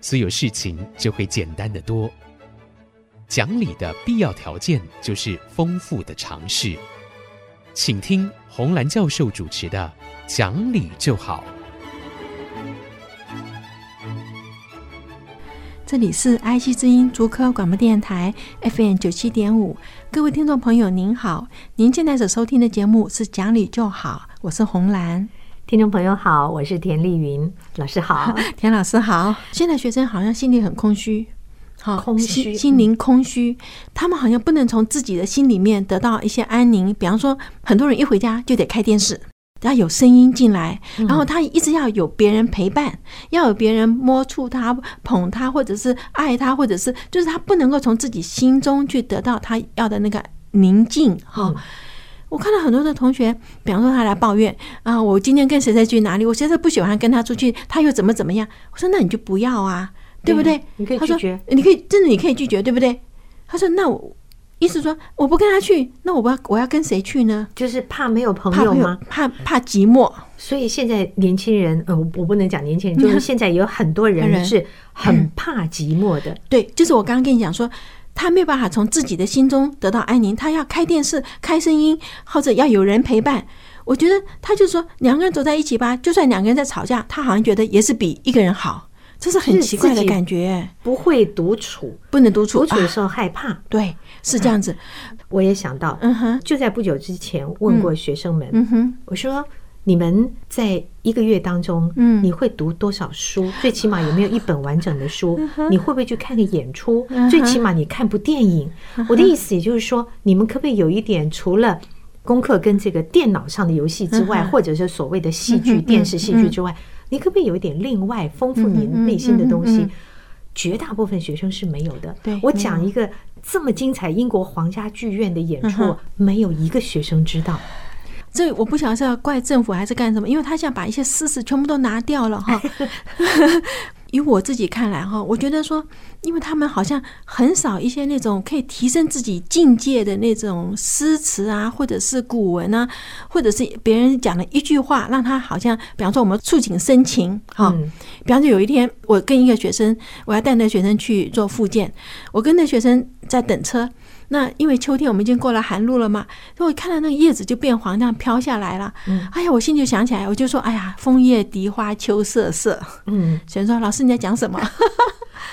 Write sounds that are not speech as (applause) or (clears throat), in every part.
所有事情就会简单得多。讲理的必要条件就是丰富的常识。请听红兰教授主持的《讲理就好》。这里是 IC 之音竹科广播电台 FM 九七点五，各位听众朋友您好，您现在所收听的节目是《讲理就好》，我是红兰。听众朋友好，我是田丽云老师好，(laughs) 田老师好。现在学生好像心里很空虚，好空虚，心心灵空虚，他们好像不能从自己的心里面得到一些安宁。比方说，很多人一回家就得开电视，要有声音进来，然后他一直要有别人陪伴，要有别人摸触他、捧他，或者是爱他，或者是就是他不能够从自己心中去得到他要的那个宁静，哈。我看到很多的同学，比方说他来抱怨啊，我今天跟谁谁去哪里，我现在不喜欢跟他出去，他又怎么怎么样？我说那你就不要啊，对不对？你可以拒绝，你可以真的你可以拒绝，对不对？他说那我意思说我不跟他去，那我不要我要跟谁去呢？就是怕没有朋友吗？怕怕寂寞。所以现在年轻人，呃，我不能讲年轻人，(laughs) 就是现在有很多人 (laughs) 是很怕寂寞的。对，就是我刚刚跟你讲说。他没有办法从自己的心中得到安宁，他要开电视、开声音，或者要有人陪伴。我觉得他就说两个人走在一起吧，就算两个人在吵架，他好像觉得也是比一个人好。这是很奇怪的感觉。不会独处，不能独处，独处的时候害怕。啊、对，是这样子。我也想到，嗯哼，就在不久之前问过学生们，嗯哼，我说。你们在一个月当中，嗯，你会读多少书？(laughs) 最起码有没有一本完整的书？你会不会去看个演出？最起码你看部电影。我的意思也就是说，你们可不可以有一点除了功课跟这个电脑上的游戏之外，或者是所谓的戏剧、电视戏剧之外，你可不可以有一点另外丰富你内心的东西？绝大部分学生是没有的。我讲一个这么精彩英国皇家剧院的演出，没有一个学生知道。这我不晓得是要怪政府还是干什么，因为他现在把一些事实全部都拿掉了哈。(laughs) 以我自己看来哈，我觉得说，因为他们好像很少一些那种可以提升自己境界的那种诗词啊，或者是古文啊，或者是别人讲的一句话，让他好像，比方说我们触景生情哈。比方说有一天，我跟一个学生，我要带那学生去做复健，我跟那学生在等车。那因为秋天我们已经过了寒露了嘛，所以我看到那个叶子就变黄，那样飘下来了。嗯，哎呀，我心里就想起来，我就说，哎呀，枫叶荻花秋瑟瑟。嗯，学生说老师你在讲什么？(laughs)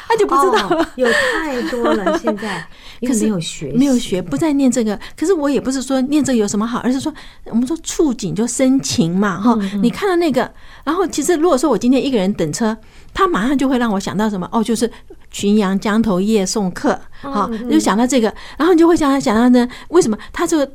他就不知道了，有太多了。现在 (laughs) 可是没有学，没有学，不再念这个。可是我也不是说念这个有什么好，而是说我们说触景就生情嘛，哈。你看到那个，然后其实如果说我今天一个人等车。他马上就会让我想到什么哦，就是浔阳江头夜送客，好，就想到这个，然后你就会想到想到呢，为什么？他这个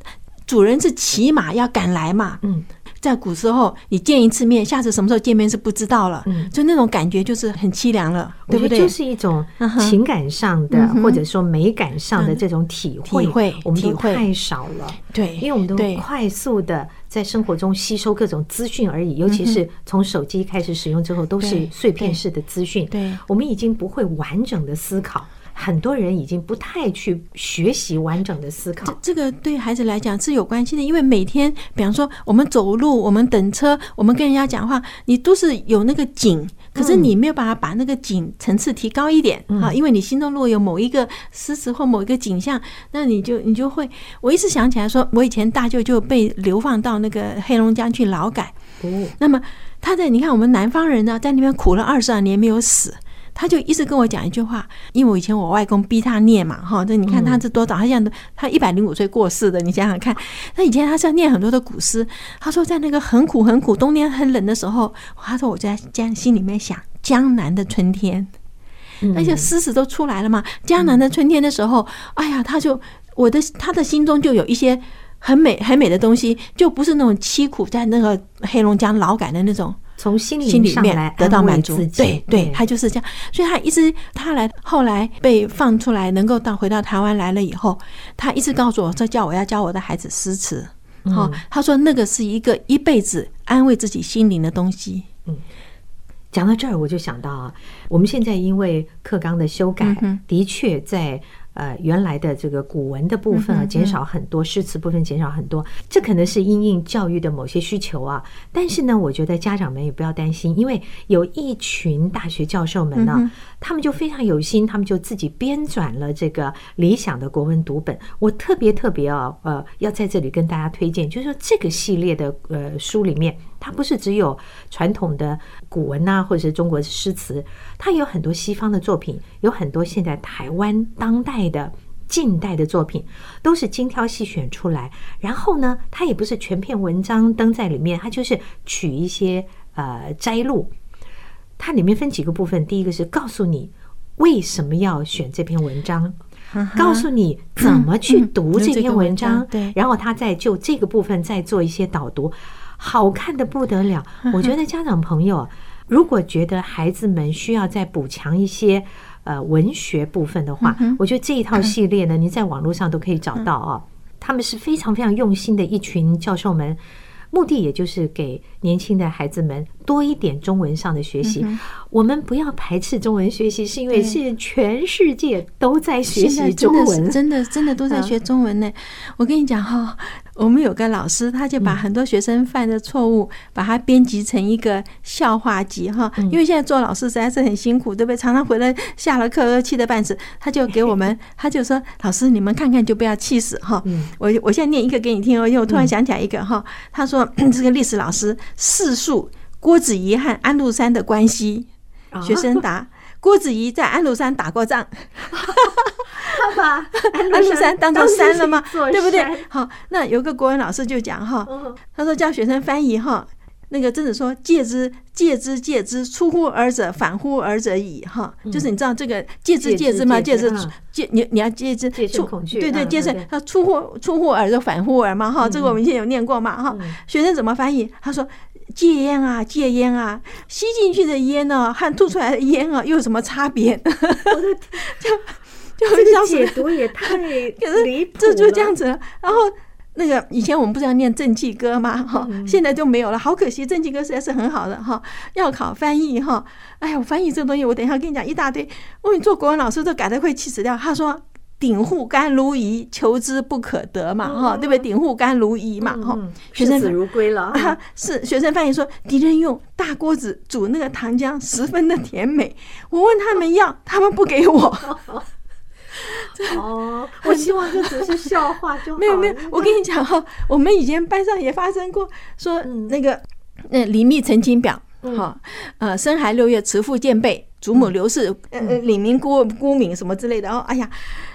主人是骑马要赶来嘛？嗯，在古时候，你见一次面，下次什么时候见面是不知道了，嗯，就那种感觉就是很凄凉了，对不对？就是一种情感上的或者说美感上的这种体会，体会我们都太少了，对，因为我们都快速的。在生活中吸收各种资讯而已，尤其是从手机开始使用之后，都是碎片式的资讯。对，我们已经不会完整的思考，很多人已经不太去学习完整的思考。这个对孩子来讲是有关系的，因为每天，比方说我们走路，我们等车，我们跟人家讲话，你都是有那个景。可是你没有办法把那个景层次提高一点啊，因为你心中如果有某一个诗词或某一个景象，那你就你就会。我一直想起来说，我以前大舅就被流放到那个黑龙江去劳改。那么他在你看我们南方人呢，在那边苦了二十二年没有死。他就一直跟我讲一句话，因为我以前我外公逼他念嘛，哈，这你看他是多早，他现在他一百零五岁过世的，你想想看，他以前他是要念很多的古诗，他说在那个很苦很苦，冬天很冷的时候，他说我在江心里面想江南的春天，那些诗词都出来了嘛，江南的春天的时候，哎呀，他就我的他的心中就有一些很美很美的东西，就不是那种凄苦在那个黑龙江劳改的那种。从心心里面得到满足。对对，他就是这样。所以他一直他来后来被放出来，能够到回到台湾来了以后，他一直告诉我说，叫我要教我的孩子诗词。好，他说那个是一个一辈子安慰自己心灵的东西。嗯，讲到这儿，我就想到啊，我们现在因为课纲的修改，的确在。呃，原来的这个古文的部分啊，减少很多，诗词部分减少很多，这可能是因应教育的某些需求啊。但是呢，我觉得家长们也不要担心，因为有一群大学教授们呢，他们就非常有心，他们就自己编纂了这个理想的国文读本。我特别特别啊，呃，要在这里跟大家推荐，就是说这个系列的呃书里面。它不是只有传统的古文呐，或者是中国的诗词，它有很多西方的作品，有很多现在台湾当代的近代的作品，都是精挑细选出来。然后呢，它也不是全篇文章登在里面，它就是取一些呃摘录。它里面分几个部分，第一个是告诉你为什么要选这篇文章，告诉你怎么去读这篇文章，对，然后他再就这个部分再做一些导读。好看的不得了，我觉得家长朋友如果觉得孩子们需要再补强一些呃文学部分的话，我觉得这一套系列呢，(laughs) 您在网络上都可以找到啊。他们是非常非常用心的一群教授们，目的也就是给年轻的孩子们多一点中文上的学习。我们不要排斥中文学习，是因为现在全世界都在学习中文，真的真的都在学中文呢。我跟你讲哈。我们有个老师，他就把很多学生犯的错误，把它编辑成一个笑话集哈。因为现在做老师实在是很辛苦，对不对？常常回来下了课气得半死，他就给我们，(laughs) 他就说：“老师，你们看看就不要气死哈。”我我现在念一个给你听哦，因为我突然想起来一个哈。他说：“ (clears throat) 这个历史老师叙述郭子仪和安禄山的关系。”学生答。(laughs) 郭子仪在安禄山打过仗，他把 (laughs) 安禄山当做山了吗？对不对？好，那有个国文老师就讲哈，他说叫学生翻译哈，那个曾子说戒之戒之戒之，出乎尔者，反乎尔者矣哈，就是你知道这个戒之戒之吗？戒之戒你你要戒之出对对戒之他出乎出乎尔者反乎尔嘛哈，这个我们以前有念过嘛哈，学生怎么翻译？他说。戒烟啊，戒烟啊，吸进去的烟呢，和吐出来的烟啊，又有什么差别？(laughs) 我的天，就就这个解读也太离谱了。(laughs) 这就这样子。然后那个以前我们不是要念正气歌吗？哈，现在就没有了，好可惜。正气歌实在是很好的哈，要考翻译哈。哎呀，我翻译这个东西，我等一下跟你讲一大堆。我你做国文老师都改的快气死掉。他说。鼎户甘如饴，求之不可得嘛，哈，对不对？鼎户甘如饴嘛，哈，学生死如归了啊。是学生翻译说，敌人用大锅子煮那个糖浆，十分的甜美。我问他们要，他们不给我。哦，我希望这只是笑话就好。没有没有，我跟你讲哈，我们以前班上也发生过，说那个那李密陈情表，哈，呃，生孩六月，慈父见背。祖母刘氏，呃呃，李明孤孤名什么之类的哦，哎呀，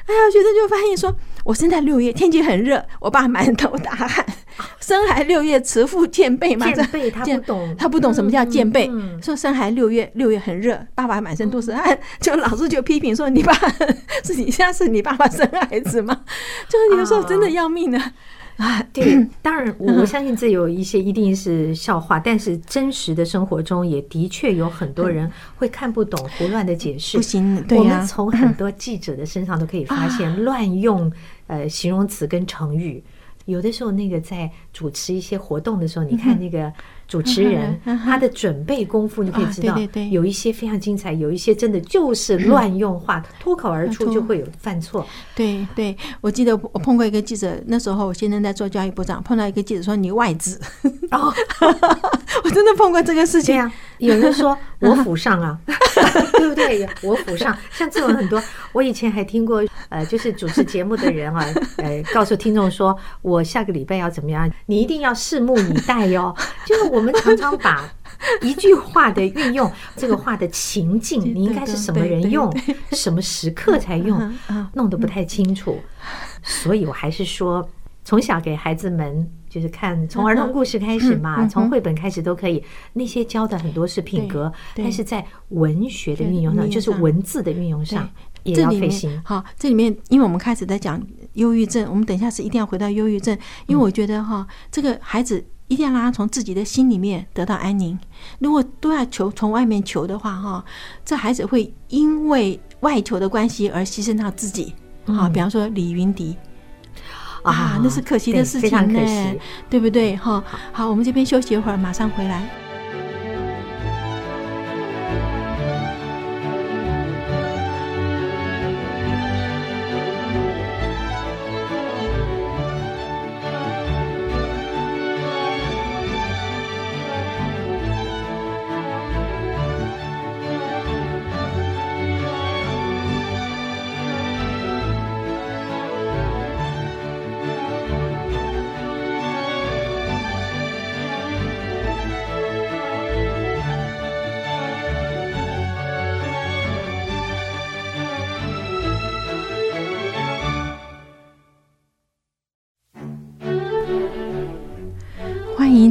哎呀，学生就发现说，我生在六月，天气很热，我爸满头大汗。生孩六月，慈父见背嘛，见备他不懂，他不懂什么叫见备。说生孩六月，六月很热，爸爸满身都是汗，就老师就批评说，你爸是你现在是你爸爸生孩子吗？就是有时候真的要命的。啊，对，(coughs) 当然，我相信这有一些一定是笑话，但是真实的生活中也的确有很多人会看不懂、胡乱的解释。不行。我们从很多记者的身上都可以发现乱用呃形容词跟成语。有的时候，那个在主持一些活动的时候，你看那个主持人他的准备功夫，你可以知道，有一些非常精彩，有一些真的就是乱用话，脱口而出就会有犯错。对对，我记得我碰过一个记者，那时候我先生在做教育部长，碰到一个记者说你外资，哦，(laughs) 我真的碰过这个事情。有人说我府上啊，(laughs) 对不对？我府上，像这种很多。我以前还听过，呃，就是主持节目的人啊，呃，告诉听众说，我下个礼拜要怎么样，你一定要拭目以待哟。(laughs) 就是我们常常把一句话的运用，这个话的情境，你应该是什么人用，什么时刻才用，弄得不太清楚。所以我还是说，从小给孩子们。就是看从儿童故事开始嘛，从绘本开始都可以。那些教的很多是品格，但是在文学的运用上，就是文字的运用上也要费心。好，这里面因为我们开始在讲忧郁症，我们等一下是一定要回到忧郁症，因为我觉得哈，这个孩子一定要让他从自己的心里面得到安宁。如果都要求从外面求的话，哈，这孩子会因为外求的关系而牺牲到自己。好，比方说李云迪啊，那是可惜的事情呢，对，对不对？哈，好，我们这边休息一会儿，马上回来。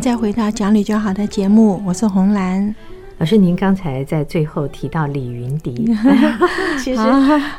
再回到讲理就好的节目，我是红兰老师。您刚才在最后提到李云迪，(laughs) 其实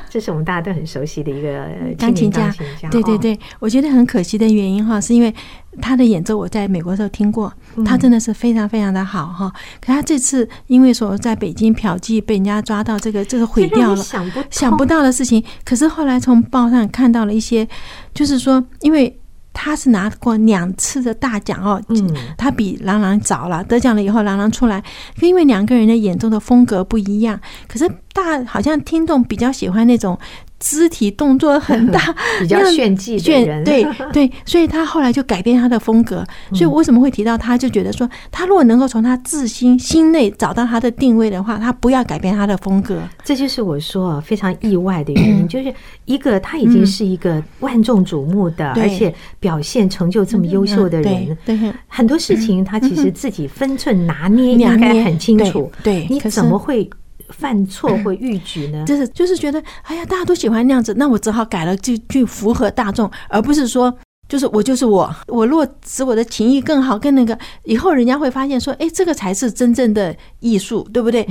这是我们大家都很熟悉的一个钢琴家。对对对，我觉得很可惜的原因哈，是因为他的演奏我在美国的时候听过，他真的是非常非常的好哈。可他这次因为说在北京嫖妓被人家抓到，这个这个毁掉了，想不想不到的事情。可是后来从报上看到了一些，就是说因为。他是拿过两次的大奖哦，嗯，他比郎朗早了，得奖了以后，郎朗出来，因为两个人的演奏的风格不一样，可是大好像听众比较喜欢那种。肢体动作很大，(laughs) 比较炫技的人，对 (laughs) 对，所以他后来就改变他的风格。所以我为什么会提到他，就觉得说，他如果能够从他自心心内找到他的定位的话，他不要改变他的风格。这就是我说非常意外的原因，就是一个他已经是一个万众瞩目的，而且表现成就这么优秀的人，对很多事情他其实自己分寸拿捏应该很清楚。对，你怎么会？犯错或逾矩呢？(laughs) 就是就是觉得，哎呀，大家都喜欢那样子，那我只好改了，就去符合大众，而不是说。就是我，就是我。我若使我的情谊更好，更那个，以后人家会发现说，哎，这个才是真正的艺术，对不对？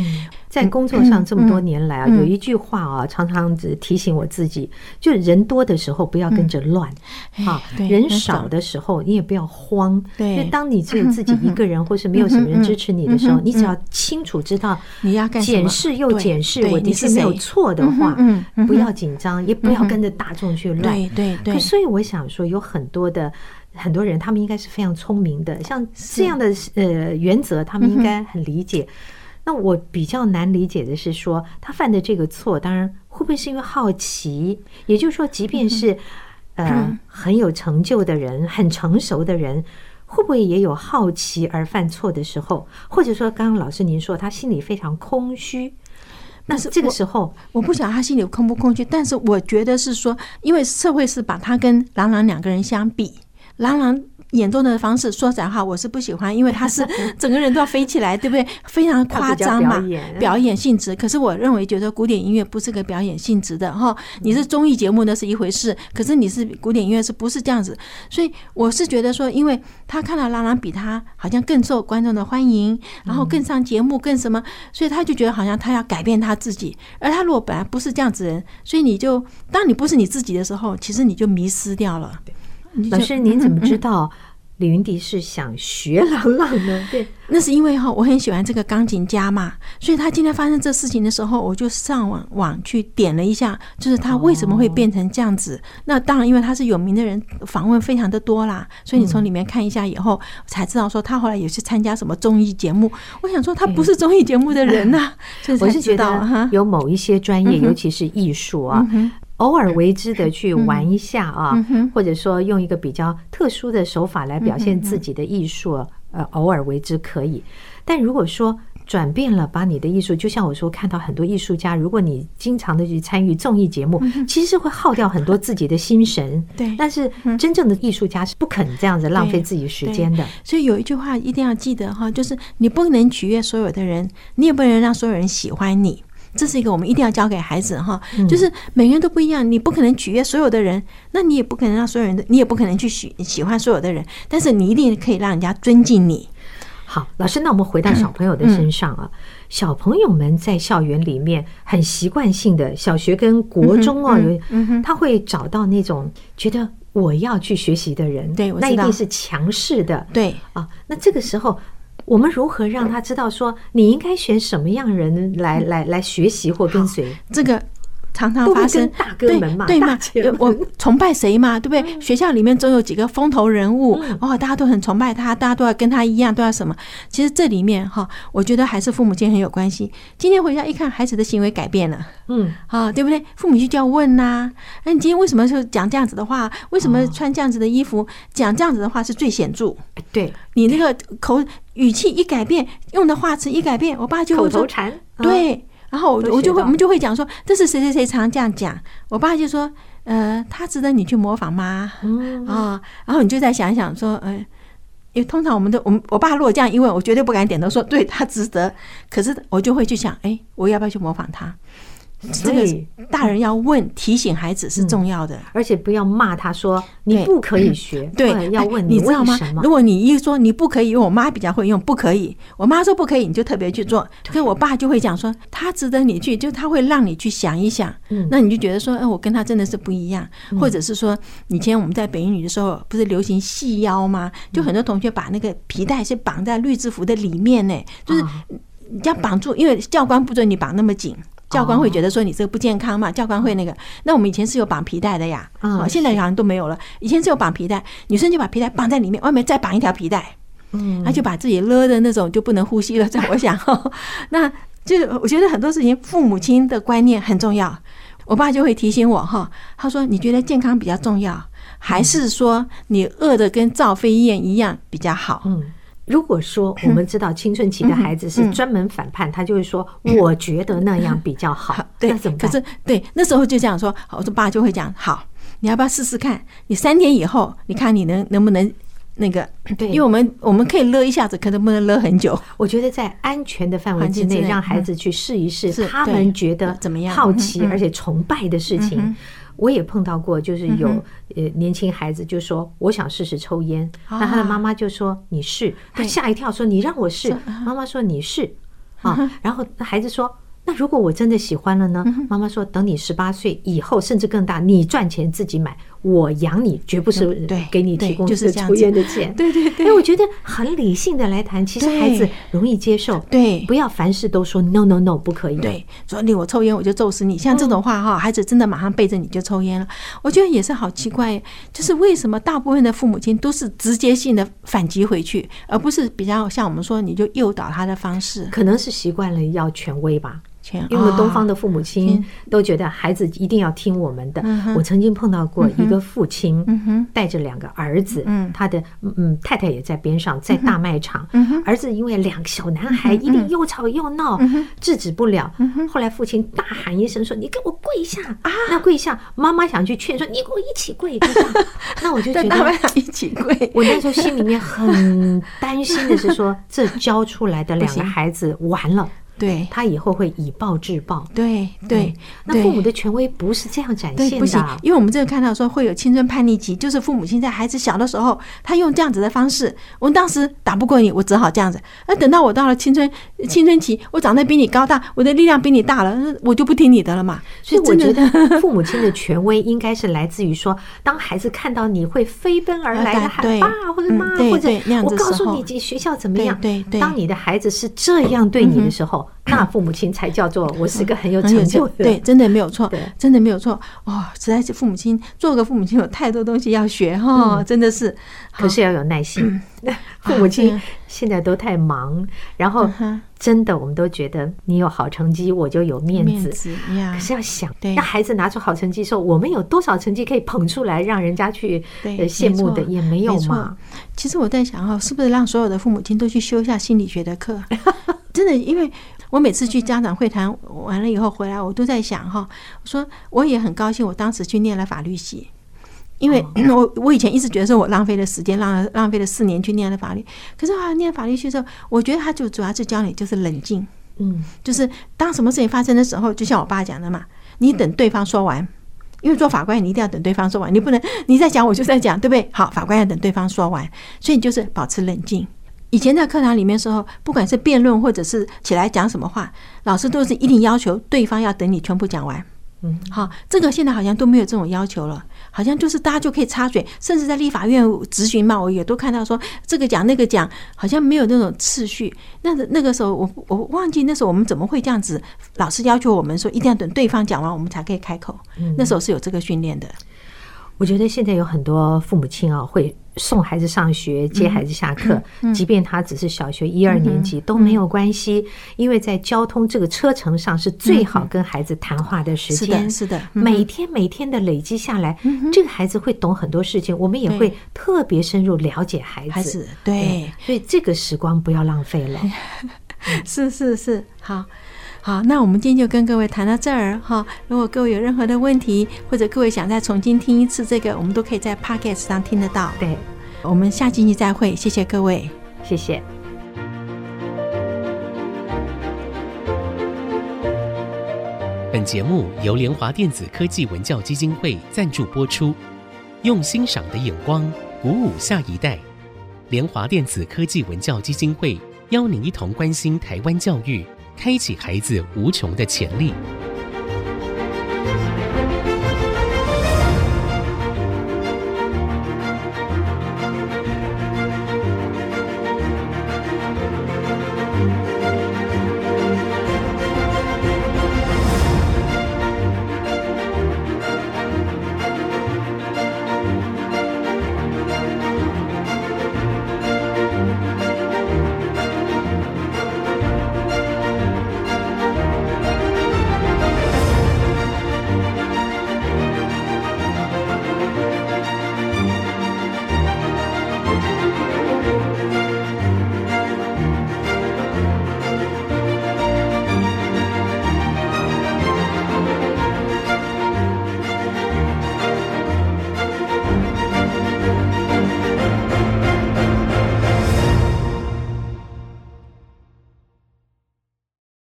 在工作上这么多年来啊，有一句话啊，常常提醒我自己，就人多的时候不要跟着乱，啊，人少的时候你也不要慌。对，就当你只有自己一个人，或是没有什么人支持你的时候，你只要清楚知道你要检视又检视，我的确没有错的话，不要紧张，也不要跟着大众去乱。对对对。所以我想说，有很。很多的很多人，他们应该是非常聪明的，像这样的呃原则，他们应该很理解。那我比较难理解的是说，他犯的这个错，当然会不会是因为好奇？也就是说，即便是呃很有成就的人、很成熟的人，会不会也有好奇而犯错的时候？或者说，刚刚老师您说他心里非常空虚，那是这个时候，我不晓得他心里空不空虚，但是我觉得是说，因为社会是把他跟郎朗两个人相比，郎朗。演奏的方式，说实在话，我是不喜欢，因为他是 (laughs) 整个人都要飞起来，对不对？非常夸张嘛，表演性质。可是我认为，觉得古典音乐不是个表演性质的哈。你是综艺节目那是一回事，可是你是古典音乐是不是这样子？所以我是觉得说，因为他看到郎朗比他好像更受观众的欢迎，然后更上节目，更什么，所以他就觉得好像他要改变他自己。而他如果本来不是这样子人，所以你就当你不是你自己的时候，其实你就迷失掉了。老师，您怎么知道李云迪是想学郎朗呢？(laughs) 对，那是因为哈，我很喜欢这个钢琴家嘛，所以他今天发生这事情的时候，我就上网网去点了一下，就是他为什么会变成这样子。那当然，因为他是有名的人，访问非常的多啦，所以你从里面看一下以后，才知道说他后来也去参加什么综艺节目。我想说，他不是综艺节目的人呐，(laughs) 我是觉得哈，有某一些专业，尤其是艺术啊。偶尔为之的去玩一下啊，或者说用一个比较特殊的手法来表现自己的艺术，呃，偶尔为之可以。但如果说转变了，把你的艺术，就像我说，看到很多艺术家，如果你经常的去参与综艺节目，其实是会耗掉很多自己的心神。对，但是真正的艺术家是不肯这样子浪费自己时间的。所以有一句话一定要记得哈，就是你不能取悦所有的人，你也不能让所有人喜欢你。这是一个我们一定要教给孩子哈，就是每个人都不一样，你不可能取悦所有的人，那你也不可能让所有人的，你也不可能去喜喜欢所有的人，但是你一定可以让人家尊敬你。好，老师，那我们回到小朋友的身上啊，小朋友们在校园里面很习惯性的，小学跟国中啊，有他会找到那种觉得我要去学习的人，对，那一定是强势的，对啊。那这个时候，我们如何让他知道说，你应该选什么样人来来来学习或跟随？这个。常常发生大哥们嘛，对嘛？(laughs) 我崇拜谁嘛？对不对？学校里面总有几个风头人物哦，大家都很崇拜他，大家都要跟他一样，都要什么？其实这里面哈，我觉得还是父母亲很有关系。今天回家一看，孩子的行为改变了，嗯，啊，对不对？父母亲就要问呐，哎，你今天为什么就讲这样子的话？为什么穿这样子的衣服？讲这样子的话是最显著。对，你那个口语气一改变，用的话词一改变，我爸就会口头，对。然后我我就会我们就会讲说，这是谁谁谁常这样讲。我爸就说，呃，他值得你去模仿吗？嗯啊，然后你就再想一想说，呃，因为通常我们都我们我爸如果这样一问，我绝对不敢点头说对他值得。可是我就会去想，哎，我要不要去模仿他？(laughs) 这个大人要问提醒孩子是重要的，而且不要骂他说你不可以学。对，要问你知道吗？如果你一说你不可以，我妈比较会用不可以，我妈说不可以，你就特别去做。可是我爸就会讲说他值得你去，就他会让你去想一想。那你就觉得说，哎，我跟他真的是不一样。或者是说，以前我们在北英女的时候，不是流行细腰吗？就很多同学把那个皮带是绑在绿制服的里面呢，就是你要绑住，因为教官不准你绑那么紧。教官会觉得说你这个不健康嘛？教官会那个。那我们以前是有绑皮带的呀，啊，现在好像都没有了。以前是有绑皮带，女生就把皮带绑在里面，外面再绑一条皮带，嗯，那就把自己勒的那种就不能呼吸了。这样我想，(laughs) 那就我觉得很多事情父母亲的观念很重要。我爸就会提醒我哈，他说你觉得健康比较重要，还是说你饿的跟赵飞燕一样比较好？嗯。如果说我们知道青春期的孩子是专门反叛，他就会说：“我觉得那样比较好。”对，可是对那时候就这样说。好，我说爸就会讲：“好，你要不要试试看？你三天以后，你看你能能不能那个？对，因为我们我们可以勒一下子，可能不能勒很久。我觉得在安全的范围之内，让孩子去试一试，他们觉得怎么样？好奇而且崇拜的事情。”我也碰到过，就是有呃年轻孩子就说我想试试抽烟，那他的妈妈就说你试，他吓一跳说你让我试，妈妈说你试。(laughs) 啊，然后那孩子说。那如果我真的喜欢了呢？妈妈说，等你十八岁以后，甚至更大，你赚钱自己买，我养你，绝不是给你提供就是抽烟的钱。(laughs) 对对对。哎，我觉得很理性的来谈，其实孩子容易接受。对，不要凡事都说 no no no 不可以。对，说你我抽烟我就揍死你，像这种话哈，孩子真的马上背着你就抽烟了。我觉得也是好奇怪，就是为什么大部分的父母亲都是直接性的反击回去，而不是比较像我们说你就诱导他的方式？可能是习惯了要权威吧。因为东方的父母亲都觉得孩子一定要听我们的。我曾经碰到过一个父亲，带着两个儿子，他的嗯太太也在边上，在大卖场。儿子因为两个小男孩一定又吵又闹，制止不了。后来父亲大喊一声说：“你给我跪下！”啊那跪下，妈妈想去劝说：“你给我一起跪。” (laughs) 那我就觉得一起跪。我那时候心里面很担心的是说，(laughs) 这教出来的两个孩子完了。对，他以后会以暴制暴。对对，那父母的权威不是这样展现的。不行，因为我们这个看到说会有青春叛逆期，就是父母亲在孩子小的时候，他用这样子的方式。我们当时打不过你，我只好这样子。那等到我到了青春青春期，我长得比你高大，我的力量比你大了，我就不听你的了嘛。所以我觉得父母亲的权威应该是来自于说，当孩子看到你会飞奔而来的喊爸或者妈，或者我告诉你学校怎么样。对对，当你的孩子是这样对你的时候。那父母亲才叫做我是个很有成就的，对，真的没有错，真的没有错。哦，实在是父母亲做个父母亲有太多东西要学哈，真的是。可是要有耐心。(laughs) 父母亲现在都太忙，然后真的我们都觉得你有好成绩我就有面子。可是要想，让孩子拿出好成绩的时候，我们有多少成绩可以捧出来让人家去羡慕的也没有嘛。其实我在想哈，是不是让所有的父母亲都去修一下心理学的课？(laughs) 真的，因为。我每次去家长会谈完了以后回来，我都在想哈，我说我也很高兴，我当时去念了法律系，因为 (clears throat) 我我以前一直觉得说我浪费了时间，浪浪费了四年去念了法律。可是啊，念法律系的时候，我觉得他就主要是教你就是冷静，嗯，就是当什么事情发生的时候，就像我爸讲的嘛，你等对方说完，因为做法官你一定要等对方说完，你不能你在讲我就在讲，对不对？好，法官要等对方说完，所以你就是保持冷静。以前在课堂里面时候，不管是辩论或者是起来讲什么话，老师都是一定要求对方要等你全部讲完。嗯，好，这个现在好像都没有这种要求了，好像就是大家就可以插嘴，甚至在立法院质询嘛，我也都看到说这个讲那个讲，好像没有那种次序。那那个时候我我忘记那时候我们怎么会这样子，老师要求我们说一定要等对方讲完我们才可以开口，那时候是有这个训练的。我觉得现在有很多父母亲啊，会送孩子上学、接孩子下课，即便他只是小学一二年级都没有关系，因为在交通这个车程上是最好跟孩子谈话的时间。是的，每天每天的累积下来，这个孩子会懂很多事情，我们也会特别深入了解孩子。对，所以这个时光不要浪费了。(laughs) 是是是，好。好，那我们今天就跟各位谈到这儿哈。如果各位有任何的问题，或者各位想再重新听一次这个，我们都可以在 Podcast 上听得到。对，我们下星期再会，谢谢各位，谢谢。本节目由联华电子科技文教基金会赞助播出，用欣赏的眼光鼓舞下一代。联华电子科技文教基金会邀您一同关心台湾教育。开启孩子无穷的潜力。